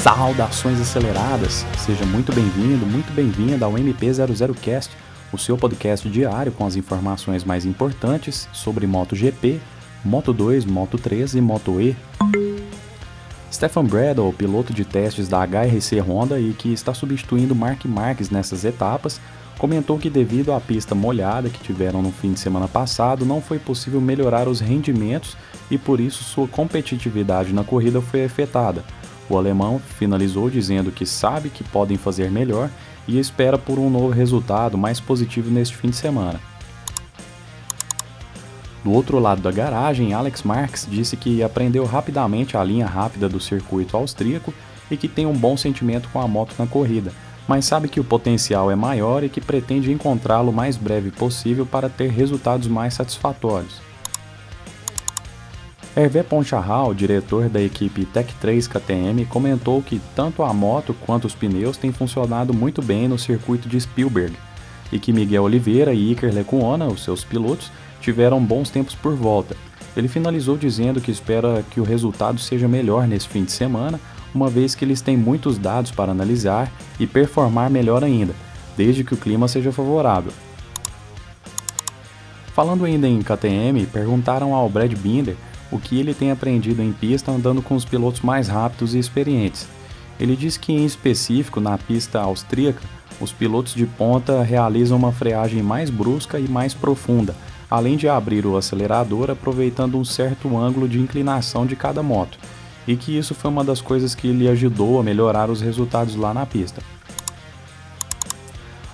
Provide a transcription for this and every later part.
Saudações aceleradas! Seja muito bem-vindo, muito bem-vinda ao MP00Cast, o seu podcast diário com as informações mais importantes sobre MotoGP, Moto2, Moto3 e Moto E. Stefan Bradle, piloto de testes da HRC Honda e que está substituindo Mark Marques nessas etapas, comentou que devido à pista molhada que tiveram no fim de semana passado, não foi possível melhorar os rendimentos e por isso sua competitividade na corrida foi afetada. O alemão finalizou dizendo que sabe que podem fazer melhor e espera por um novo resultado mais positivo neste fim de semana. Do outro lado da garagem, Alex Marques disse que aprendeu rapidamente a linha rápida do circuito austríaco e que tem um bom sentimento com a moto na corrida, mas sabe que o potencial é maior e que pretende encontrá-lo o mais breve possível para ter resultados mais satisfatórios. Hervé Poncharral, diretor da equipe Tech 3 KTM, comentou que tanto a moto quanto os pneus têm funcionado muito bem no circuito de Spielberg e que Miguel Oliveira e Iker Lecuona, os seus pilotos, tiveram bons tempos por volta. Ele finalizou dizendo que espera que o resultado seja melhor nesse fim de semana, uma vez que eles têm muitos dados para analisar e performar melhor ainda, desde que o clima seja favorável. Falando ainda em KTM, perguntaram ao Brad Binder o que ele tem aprendido em pista andando com os pilotos mais rápidos e experientes. Ele diz que, em específico, na pista austríaca, os pilotos de ponta realizam uma freagem mais brusca e mais profunda, além de abrir o acelerador aproveitando um certo ângulo de inclinação de cada moto, e que isso foi uma das coisas que lhe ajudou a melhorar os resultados lá na pista.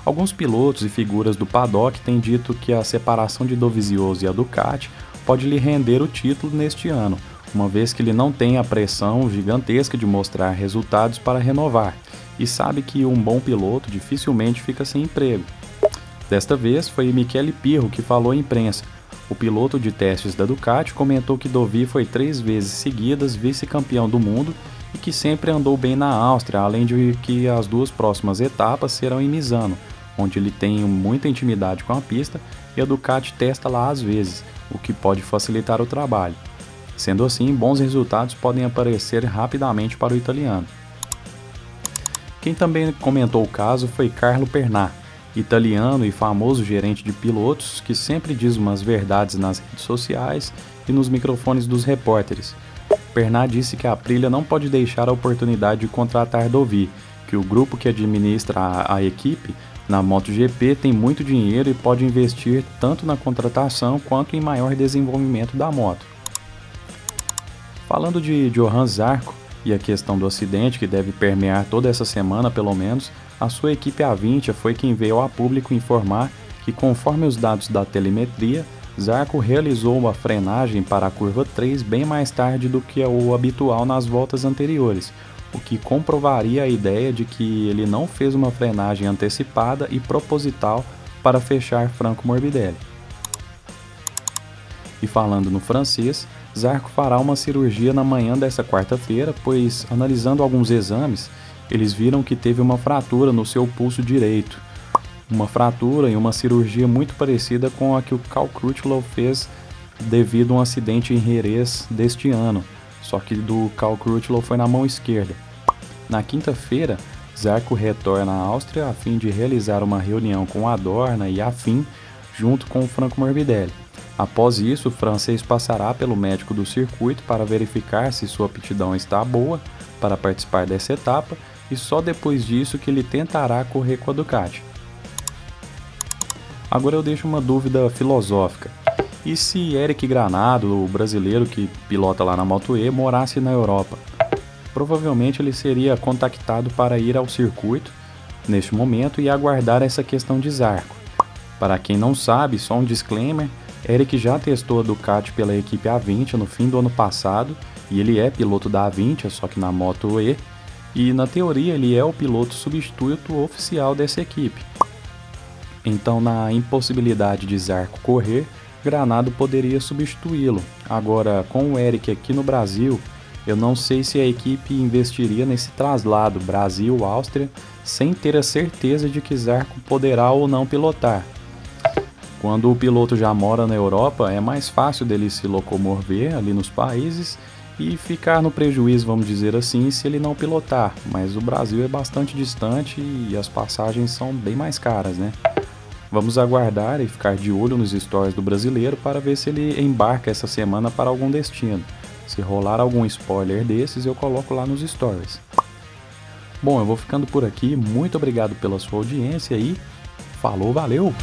Alguns pilotos e figuras do paddock têm dito que a separação de Dovizioso e a Ducati pode lhe render o título neste ano, uma vez que ele não tem a pressão gigantesca de mostrar resultados para renovar e sabe que um bom piloto dificilmente fica sem emprego. Desta vez foi Michele Pirro que falou à imprensa. O piloto de testes da Ducati comentou que Dovi foi três vezes seguidas vice-campeão do mundo e que sempre andou bem na Áustria, além de que as duas próximas etapas serão em Misano, onde ele tem muita intimidade com a pista e a Ducati testa lá às vezes, o que pode facilitar o trabalho. Sendo assim, bons resultados podem aparecer rapidamente para o italiano. Quem também comentou o caso foi Carlo Pernat, italiano e famoso gerente de pilotos que sempre diz umas verdades nas redes sociais e nos microfones dos repórteres. Pernat disse que a Aprilia não pode deixar a oportunidade de contratar Dovi, que o grupo que administra a, a equipe na MotoGP tem muito dinheiro e pode investir tanto na contratação quanto em maior desenvolvimento da moto. Falando de Johan Zarco e a questão do acidente que deve permear toda essa semana pelo menos, a sua equipe A20 foi quem veio a público informar que conforme os dados da telemetria, Zarco realizou uma frenagem para a curva 3 bem mais tarde do que o habitual nas voltas anteriores, o que comprovaria a ideia de que ele não fez uma frenagem antecipada e proposital para fechar Franco Morbidelli. E falando no francês, Zarco fará uma cirurgia na manhã desta quarta-feira, pois, analisando alguns exames, eles viram que teve uma fratura no seu pulso direito. Uma fratura e uma cirurgia muito parecida com a que o Cal Crutchlow fez devido a um acidente em Jerez deste ano, só que do Cal Crutchlow foi na mão esquerda. Na quinta-feira, Zarco retorna à Áustria a fim de realizar uma reunião com Adorna e Afim, junto com Franco Morbidelli. Após isso, o francês passará pelo médico do circuito para verificar se sua aptidão está boa para participar dessa etapa e só depois disso que ele tentará correr com a Ducati. Agora eu deixo uma dúvida filosófica. E se Eric Granado, o brasileiro que pilota lá na Moto E, morasse na Europa? provavelmente ele seria contactado para ir ao circuito neste momento e aguardar essa questão de Zarco. Para quem não sabe, só um disclaimer: Eric já testou a Ducati pela equipe A20 no fim do ano passado e ele é piloto da A20, só que na Moto E, e na teoria ele é o piloto substituto oficial dessa equipe. Então, na impossibilidade de Zarco correr, Granado poderia substituí-lo. Agora, com o Eric aqui no Brasil, eu não sei se a equipe investiria nesse traslado Brasil-Áustria sem ter a certeza de que Zarco poderá ou não pilotar. Quando o piloto já mora na Europa, é mais fácil dele se locomover ali nos países e ficar no prejuízo, vamos dizer assim, se ele não pilotar. Mas o Brasil é bastante distante e as passagens são bem mais caras, né? Vamos aguardar e ficar de olho nos stories do brasileiro para ver se ele embarca essa semana para algum destino. Se rolar algum spoiler desses, eu coloco lá nos stories. Bom, eu vou ficando por aqui. Muito obrigado pela sua audiência e falou, valeu!